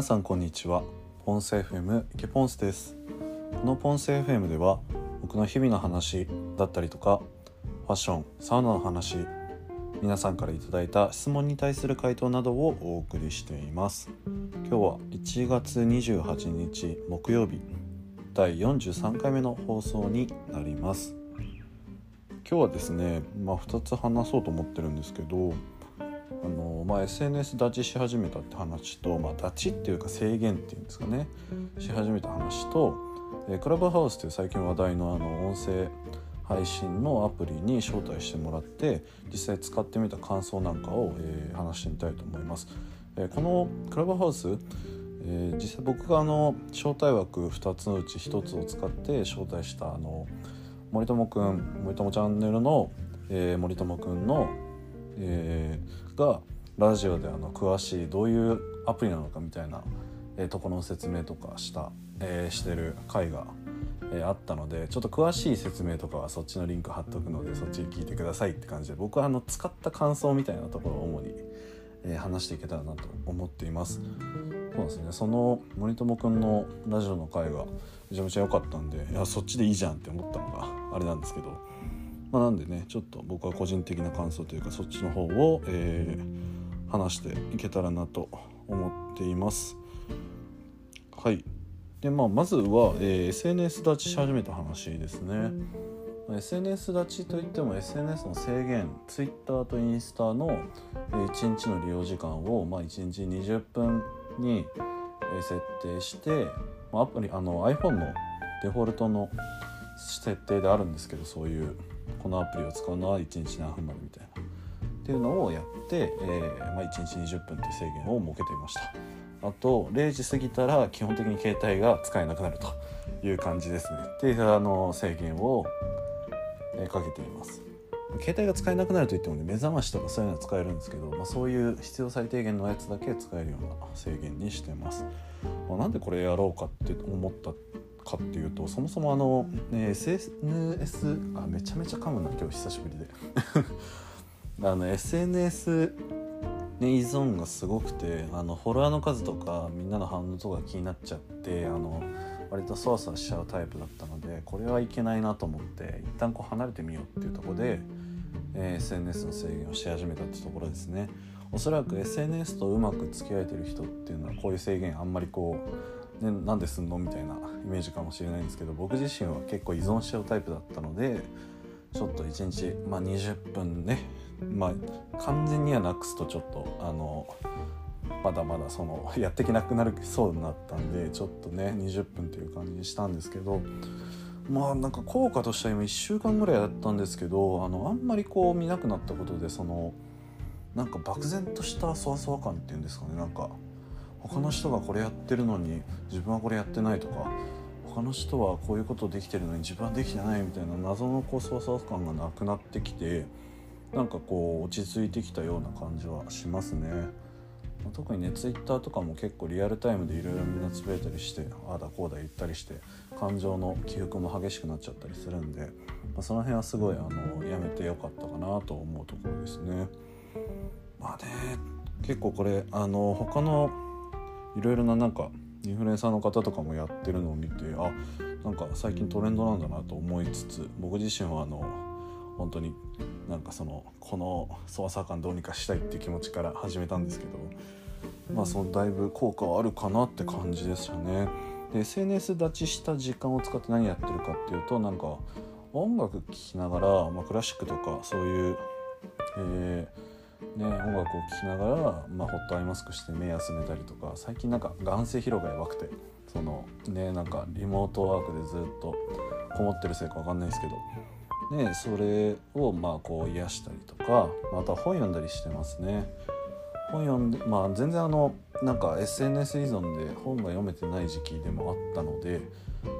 皆さんこんにちは。ポンセ FM 池ポンスです。このポンセ FM では僕の日々の話だったりとかファッションサウナの話皆さんからいただいた質問に対する回答などをお送りしています。今日は1月28日木曜日第43回目の放送になります。今日はですね、まあ、2つ話そうと思ってるんですけどあの、まあ、SNS 立ちし始めたって話と、まあ、立ちっていうか制限っていうんですかねし始めた話と、えクラブハウスという最近話題のあの音声配信のアプリに招待してもらって実際使ってみた感想なんかを、えー、話してみたいと思います。えー、このクラブハウスえー、実際僕があの招待枠2つのうち1つを使って招待したあの森友くん森友チャンネルの、えー、森友くんの、えー、がラジオであの詳しいどういうアプリなのかみたいな、えー、ところの説明とかした、えー、してる回が、えー、あったのでちょっと詳しい説明とかはそっちのリンク貼っとくのでそっち聞いてくださいって感じで僕はあの使った感想みたいなところを主に、えー、話していけたらなと思っています。そうですねその森友くんのラジオの回がめちゃめちゃ良かったんでいやそっちでいいじゃんって思ったのがあれなんですけど、まあ、なんでねちょっと僕は個人的な感想というかそっちの方を、えー、話していけたらなと思っています。はい。でまあまずは、えー、SNS 立ちし始めた話ですね。SNS 立ちといっても SNS の制限 Twitter とインスタの1日の利用時間を、まあ、1日20分に設定してアプリあの iPhone のデフォルトの設定であるんですけどそういうこのアプリを使うのは1日何分までみたいな。っていうのをやって、えーまあ、1日20分っていう制限を設けていました。あと0時過ぎたら基本的に携帯が使えなくなるという感じですね。っていうあの制限を、えー、かけています。携帯が使えなくなるといってもね目覚ましとかそういうのは使えるんですけど、まあ、そういう必要最低限のやつだけ使えるような制限にしてます、まあ、なんでこれやろうかって思ったかっていうとそもそもあの、ね、SNS あめちゃめちゃ噛むな今日久しぶりで。あの SNS ね、依存がすごくてあのフォロワーの数とかみんなの反応とか気になっちゃってあの割とそわそわしちゃうタイプだったのでこれはいけないなと思って一旦こう離れてみようっていうとこで、えー、SNS の制限をし始めたってところですね。おそらく SNS とうまく付き合えてる人っていうのはこういう制限あんまりこう、ね、なんですんの？みたいなイメージかもしれないんですけど僕自身は結構依存しちゃうタイプだったのでちょっと1日、まあ、20分ねまあ完全にはなくすとちょっとあのまだまだそのやっていけなくなるそうになったんでちょっとね20分という感じにしたんですけどまあなんか効果としては今1週間ぐらいやったんですけどあのあんまりこう見なくなったことでそのなんか漠然としたそわそわ感っていうんですかねなんか他の人がこれやってるのに自分はこれやってないとか他の人はこういうことできてるのに自分はできてないみたいな謎のこうそわそわ感がなくなってきてなんかこう落ち着いてきたような感じはしますね。特にねツイッターとかも結構リアルタイムでいろいろみんなつぶやいたりしてああだこうだ言ったりして感情の起伏も激しくなっちゃったりするんで、まあ、その辺はすごいあのやめてよかったかなと思うところですね。まあね結構これあの他のいろいろななんかインフルエンサーの方とかもやってるのを見てあなんか最近トレンドなんだなと思いつつ僕自身はあの本当になんかそのこの操作感どうにかしたいっていう気持ちから始めたんですけどまあそのだいぶ効果はあるかなって感じですよね。で SNS 立ちした時間を使って何やってるかっていうとなんか音楽聴きながら、まあ、クラシックとかそういう、えーね、音楽を聴きながら、まあ、ホットアイマスクして目休めたりとか最近なんか眼性疲労がやばくてそのねなんかリモートワークでずっとこもってるせいか分かんないですけどね、それをまあこう癒したりとかまた本読んだりしてますね。本読んでまあ全然あのなんか SNS 依存で本が読めてない時期でもあったので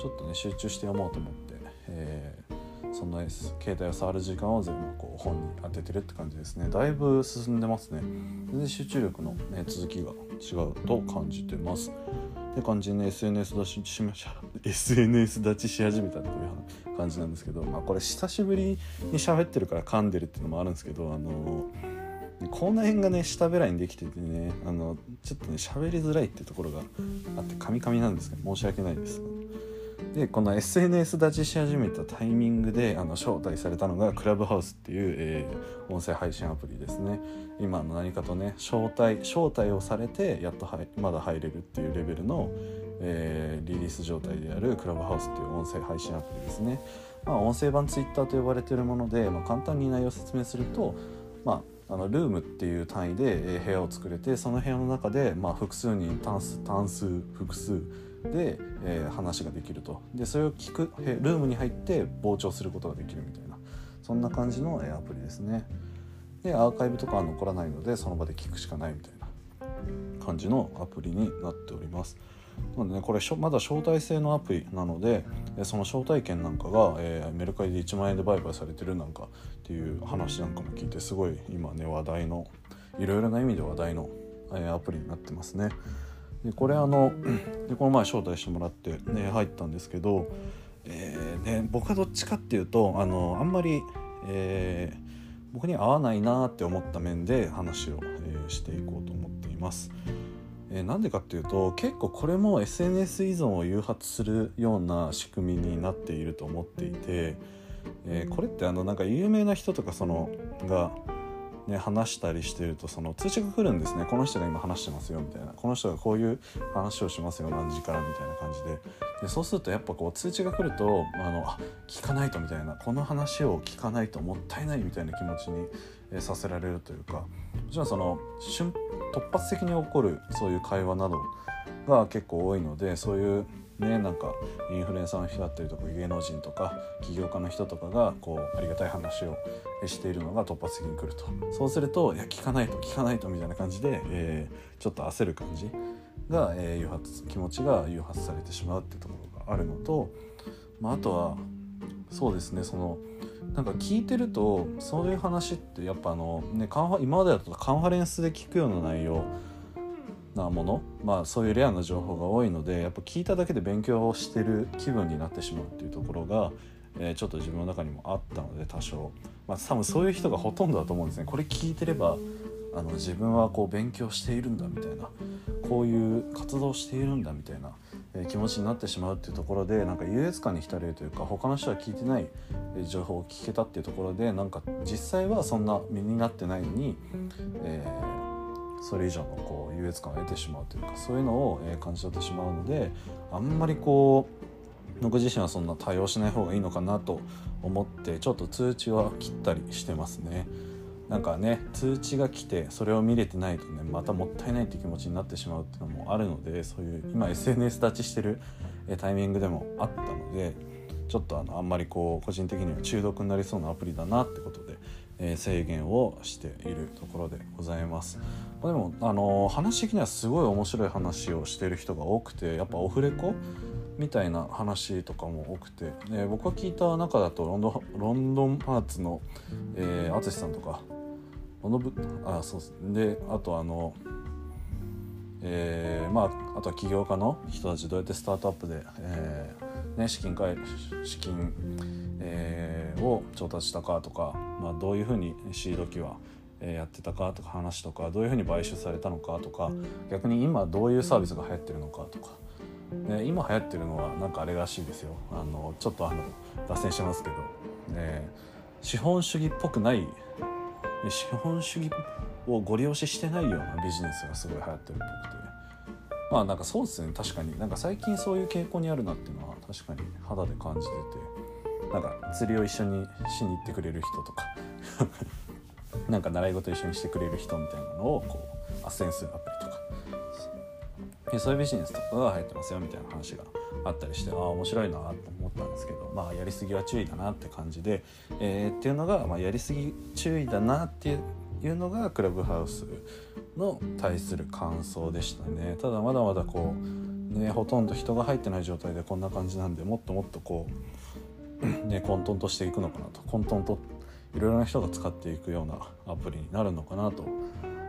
ちょっとね集中して読もうと思って、えー、その携帯を触る時間を全部こう本に当ててるって感じですね。だいぶ進んでますね。全然集中力の、ね、続きが違うと感じてます。って感じに、ね、SNS 立ちしました SNS 立ちし始めたっていう感じなんですけど、まあ、これ久しぶりに喋ってるから噛んでるっていうのもあるんですけどあの口内炎がね下べらにできててねあのちょっとね喋りづらいってところがあってカミカミなんですけど申し訳ないです。でこの SNS 立ちし始めたタイミングであの招待されたのがクラブハウスっていう、えー、音声配信アプリですね。今の何かとね招待招待をされてやっとまだ入れるっていうレベルの、えー、リリース状態であるクラブハウスっていう音声配信アプリですね。まあ、音声版 Twitter と呼ばれているもので、まあ、簡単に内容を説明すると、まあ、あのルームっていう単位で部屋を作れてその部屋の中で、まあ、複数人単数単数複数で、えー、話ができると。でそれを聞くルームに入って傍聴することができるみたいな。そんな感じの、えアプリですね。でアーカイブとかは残らないのでその場で聞くしかないみたいな。感じのアプリになっております。なのでねこれまだ招待制のアプリなのでその招待券なんかが、えー、メルカリで1万円で売買されてるなんかっていう話なんかも聞いてすごい今ね話題のいろいろな意味で話題の、えー、アプリになってますね。でこれあのでこの前招待してもらって、ね、入ったんですけど、えーね、僕はどっちかっていうとあのあんまり、えー、僕に合わないなって思った面で話を、えー、していこうと思っています。えー、なんでかっていうと結構これも SNS 依存を誘発するような仕組みになっていると思っていて、えー、これってあのなんか有名な人とかそのが、ね、話したりしてるとその通知が来るんですね。この人が今話してますよみたいな。この人がこういう話をしますよ何時からみたいな感じで。でそうするとやっぱこう通知が来るとあのあ聞かないとみたいな。この話を聞かないともったいないみたいな気持ちに、させられるというか。もちろんその瞬突発的に起こるそういう会話などが結構多いのでそういうねなんかインフルエンサーの人だったりとか芸能人とか起業家の人とかがこうありがたい話をしているのが突発的に来ると。そうするといや聞かないと聞かないとみたいな感じで、えー、ちょっと焦る感じが、えー、誘発気持ちが誘発されてしまうっていうところがあるのと、まあ、あとはそうですねそのなんか聞いてるとそういう話ってやっぱあの、ね、カン今までだとカンファレンスで聞くような内容なもの、まあ、そういうレアな情報が多いのでやっぱ聞いただけで勉強をしてる気分になってしまうっていうところが、えー、ちょっと自分の中にもあったので多少、まあ、多分そういう人がほとんどだと思うんですね。これ聞いてればあの自分はこう勉強しているんだみたいなこういう活動しているんだみたいなえ気持ちになってしまうっていうところでなんか優越感に浸れるというか他の人は聞いてない情報を聞けたっていうところでなんか実際はそんな身になってないのに、えー、それ以上のこう優越感を得てしまうというかそういうのを、え感じ取ってしまうのであんまりこう僕自身はそんな対応しない方がいいのかなと思ってちょっと通知は切ったりしてますね。なんかね通知が来てそれを見れてないとねまたもったいないって気持ちになってしまうっていうのもあるのでそういう今 SNS 立ちしてるタイミングでもあったのでちょっとあのあんまりこう個人的には中毒になりそうなアプリだなってことで、え、制限をしているところでございます。までもあの話的にはすごい面白い話をしている人が多くてやっぱオフレコみたいな話とかも多くて、えー、僕が聞いた中だとロンドロンドンハーツの淳、えー、さんとかこのぶあそうであとあのえー、まああとは起業家の人たちどうやってスタートアップで、えーね、資金か資金、えー、を調達したかとか、まあ、どういうふうにシード機はやってたかとか話とかどういうふうに買収されたのかとか逆に今どういうサービスが流行ってるのかとか、ね、今流行ってるのはなんかあれらしいですよ。あのちょっとあの脱線してますけど、ね、資本主義っぽくない資本主義をご利用ししてないようなビジネスがすごい流行ってるっぽくて。まあなんかそうですね。確かに。なんか最近そういう傾向にあるなっていうのは確かに肌で感じててなんか釣りを一緒にしに行ってくれる人とか なんか習い事一緒にしてくれる人みたいなのをこう斡旋するアプリとか。そういうビジネスとかが入ってますよみたいな話があったりしてああ面白いなと思ったんですけどまあやりすぎは注意だなって感じで、えー、っていうのが、まあ、やりすぎ注意だなっていうのがクラブハウスの対する感想でしたね。ただまだまだこうねほとんど人が入ってない状態でこんな感じなんでもっともっとこうね混沌としていくのかなと混沌といろいろな人が使っていくようなアプリになるのかなと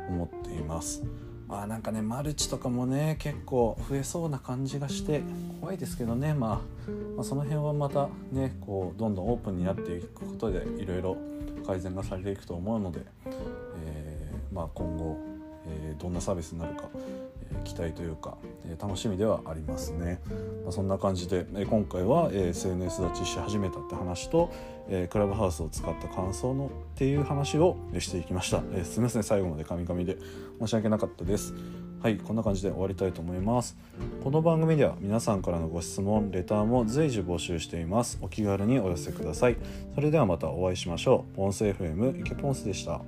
思っています。まあなんかねマルチとかもね結構増えそうな感じがして怖いですけどね、まあ、まあその辺はまたねこうどんどんオープンになっていくことでいろいろ改善がされていくと思うので、えー、まあ、今後、えー、どんなサービスになるか、期待というか、え楽しみではありますね、まあ、そんな感じで、え今回は、え SNS 立ちし始めたって話と、えクラブハウスを使った感想のっていう話をしていきました、えすみません。最後までカミカミで申し訳なかったです。はい。こんな感じで終わりたいと思います。この番組では皆さんからのご質問レターも随時募集しています。お気軽にお寄せください。それではまたお会いしましょう。ポンス FM 池ポンスでした。